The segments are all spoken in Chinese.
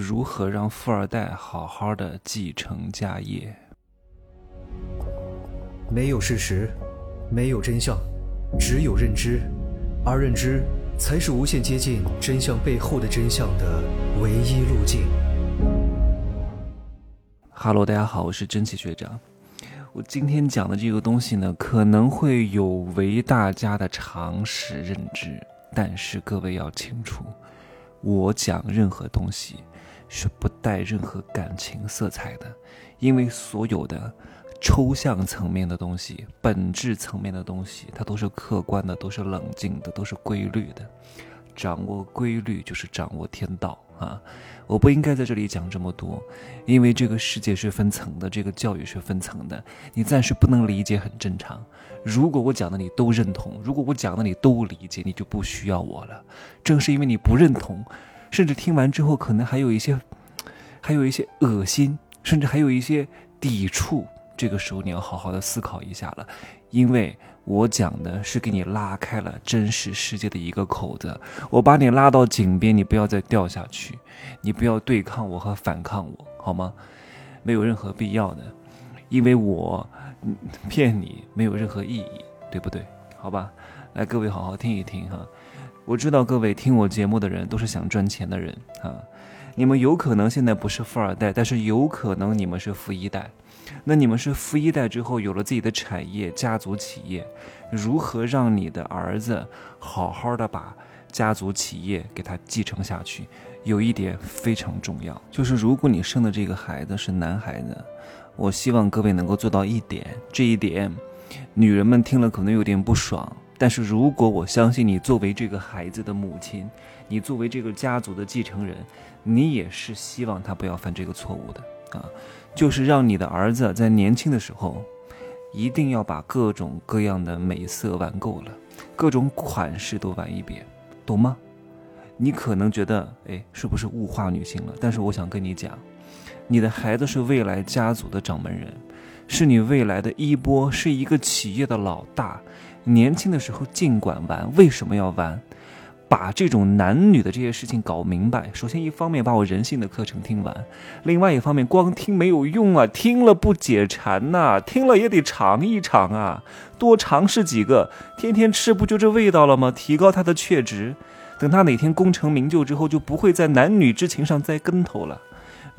如何让富二代好好的继承家业？没有事实，没有真相，只有认知，而认知才是无限接近真相背后的真相的唯一路径。哈喽，大家好，我是真奇学长。我今天讲的这个东西呢，可能会有违大家的常识认知，但是各位要清楚，我讲任何东西。是不带任何感情色彩的，因为所有的抽象层面的东西、本质层面的东西，它都是客观的，都是冷静的，都是规律的。掌握规律就是掌握天道啊！我不应该在这里讲这么多，因为这个世界是分层的，这个教育是分层的，你暂时不能理解很正常。如果我讲的你都认同，如果我讲的你都理解，你就不需要我了。正是因为你不认同。甚至听完之后，可能还有一些，还有一些恶心，甚至还有一些抵触。这个时候，你要好好的思考一下了，因为我讲的是给你拉开了真实世界的一个口子，我把你拉到井边，你不要再掉下去，你不要对抗我和反抗我，好吗？没有任何必要的，因为我骗你没有任何意义，对不对？好吧，来，各位好好听一听哈。我知道各位听我节目的人都是想赚钱的人啊，你们有可能现在不是富二代，但是有可能你们是富一代。那你们是富一代之后有了自己的产业、家族企业，如何让你的儿子好好的把家族企业给他继承下去？有一点非常重要，就是如果你生的这个孩子是男孩子，我希望各位能够做到一点，这一点，女人们听了可能有点不爽。但是如果我相信你作为这个孩子的母亲，你作为这个家族的继承人，你也是希望他不要犯这个错误的啊，就是让你的儿子在年轻的时候，一定要把各种各样的美色玩够了，各种款式都玩一遍，懂吗？你可能觉得，哎，是不是物化女性了？但是我想跟你讲，你的孩子是未来家族的掌门人，是你未来的衣钵，是一个企业的老大。年轻的时候尽管玩，为什么要玩？把这种男女的这些事情搞明白。首先，一方面把我人性的课程听完；另外一方面，光听没有用啊，听了不解馋呐，听了也得尝一尝啊，多尝试几个，天天吃不就这味道了吗？提高他的确值，等他哪天功成名就之后，就不会在男女之情上栽跟头了。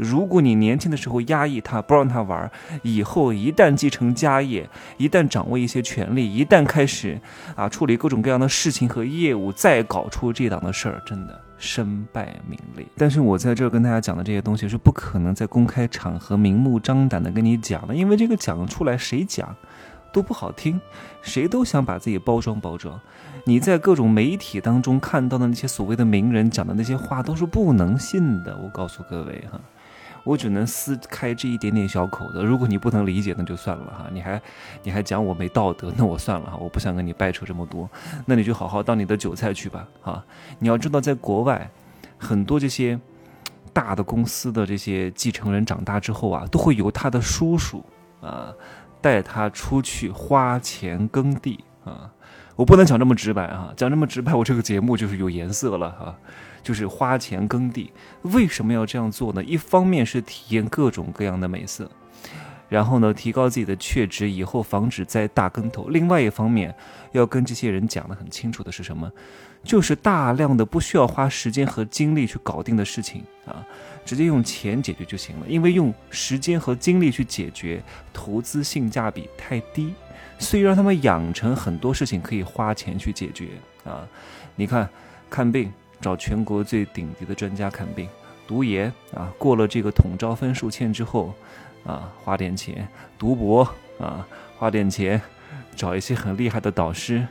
如果你年轻的时候压抑他，不让他玩，以后一旦继承家业，一旦掌握一些权利，一旦开始啊处理各种各样的事情和业务，再搞出这档的事儿，真的身败名裂。但是我在这儿跟大家讲的这些东西是不可能在公开场合明目张胆的跟你讲的，因为这个讲出来谁讲都不好听，谁都想把自己包装包装。你在各种媒体当中看到的那些所谓的名人讲的那些话都是不能信的，我告诉各位哈。我只能撕开这一点点小口子，如果你不能理解，那就算了哈。你还你还讲我没道德，那我算了哈。我不想跟你掰扯这么多，那你就好好当你的韭菜去吧哈。你要知道，在国外，很多这些大的公司的这些继承人长大之后啊，都会由他的叔叔啊带他出去花钱耕地啊。我不能讲这么直白啊，讲这么直白，我这个节目就是有颜色了哈。就是花钱耕地，为什么要这样做呢？一方面是体验各种各样的美色，然后呢，提高自己的确值，以后防止栽大跟头。另外一方面，要跟这些人讲的很清楚的是什么？就是大量的不需要花时间和精力去搞定的事情啊，直接用钱解决就行了。因为用时间和精力去解决，投资性价比太低，所以让他们养成很多事情可以花钱去解决啊。你看，看病。找全国最顶级的专家看病，读研啊，过了这个统招分数线之后，啊，花点钱读博啊，花点钱找一些很厉害的导师，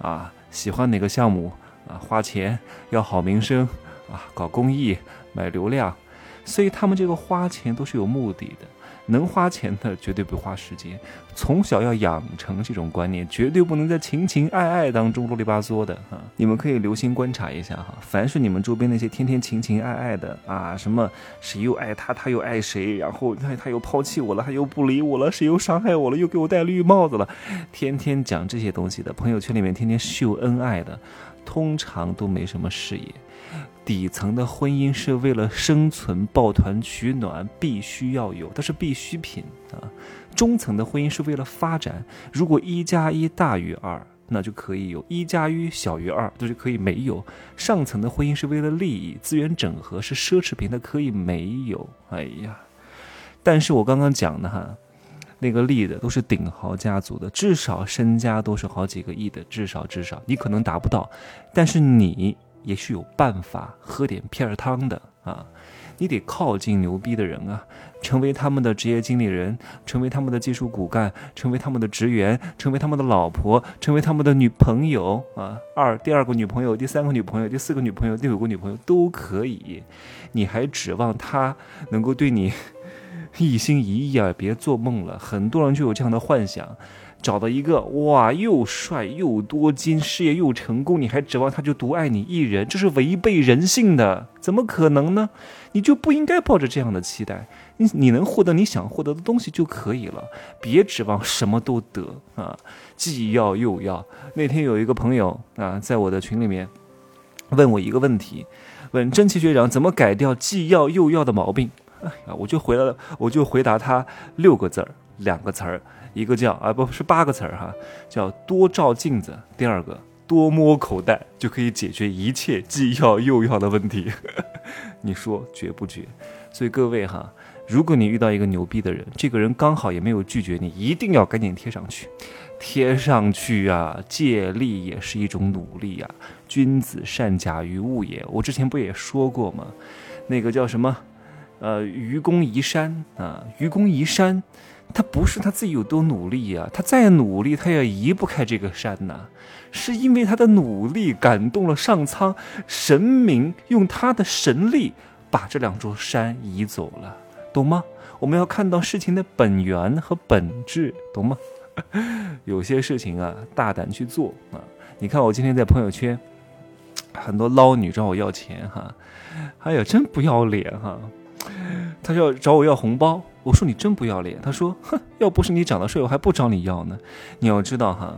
啊，喜欢哪个项目啊，花钱要好名声啊，搞公益买流量，所以他们这个花钱都是有目的的。能花钱的绝对不花时间，从小要养成这种观念，绝对不能在情情爱爱当中啰里吧嗦的哈。你们可以留心观察一下哈，凡是你们周边那些天天情情爱爱的啊，什么谁又爱他，他又爱谁，然后他他又抛弃我了，他又不理我了，谁又伤害我了，又给我戴绿帽子了，天天讲这些东西的，朋友圈里面天天秀恩爱的，通常都没什么事业。底层的婚姻是为了生存、抱团取暖，必须要有，它是必需品啊。中层的婚姻是为了发展，如果一加一大于二，那就可以有；一加一小于二，就可以没有。上层的婚姻是为了利益、资源整合，是奢侈品，它可以没有。哎呀，但是我刚刚讲的哈，那个例的都是顶豪家族的，至少身家都是好几个亿的，至少至少，你可能达不到，但是你。也是有办法喝点片儿汤的啊！你得靠近牛逼的人啊，成为他们的职业经理人，成为他们的技术骨干，成为他们的职员，成为他们的老婆，成为他们的女朋友啊！二第二个女朋友，第三个女朋友，第四个女朋友，第五个女朋友都可以。你还指望他能够对你 一心一意啊？别做梦了，很多人就有这样的幻想。找到一个哇，又帅又多金，事业又成功，你还指望他就独爱你一人？这是违背人性的，怎么可能呢？你就不应该抱着这样的期待。你你能获得你想获得的东西就可以了，别指望什么都得啊！既要又要。那天有一个朋友啊，在我的群里面问我一个问题，问真奇学长怎么改掉既要又要的毛病？哎呀，我就回了，我就回答他六个字儿，两个词儿。一个叫啊，不是八个词儿哈，叫多照镜子。第二个，多摸口袋，就可以解决一切既要又要的问题。你说绝不绝？所以各位哈，如果你遇到一个牛逼的人，这个人刚好也没有拒绝你，一定要赶紧贴上去，贴上去啊！借力也是一种努力呀。君子善假于物也。我之前不也说过吗？那个叫什么？呃，愚公移山啊，愚公移山。他不是他自己有多努力呀，他再努力，他也移不开这个山呐，是因为他的努力感动了上苍，神明用他的神力把这两座山移走了，懂吗？我们要看到事情的本源和本质，懂吗？有些事情啊，大胆去做啊！你看我今天在朋友圈，很多捞女找我要钱哈，哎呀，真不要脸哈！他要找我要红包。我说你真不要脸。他说：“ 哼，要不是你长得帅，我还不找你要呢。”你要知道哈，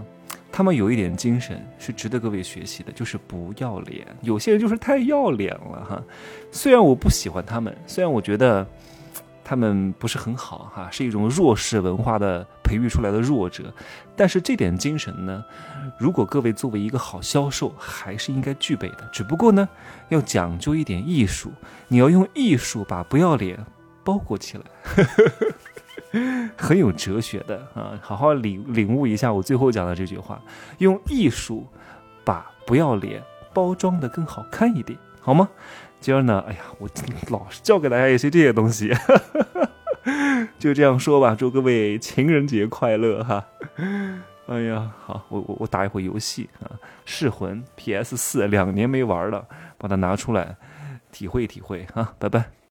他们有一点精神是值得各位学习的，就是不要脸。有些人就是太要脸了哈。虽然我不喜欢他们，虽然我觉得他们不是很好哈，是一种弱势文化的培育出来的弱者，但是这点精神呢，如果各位作为一个好销售，还是应该具备的。只不过呢，要讲究一点艺术，你要用艺术把不要脸。包裹起来，很有哲学的啊！好好领领悟一下我最后讲的这句话，用艺术把不要脸包装的更好看一点，好吗？今儿呢，哎呀，我老是教给大家一些这些东西，就这样说吧。祝各位情人节快乐哈！哎呀，好，我我我打一会游戏啊，《噬魂》PS 四两年没玩了，把它拿出来体会体会啊！拜拜。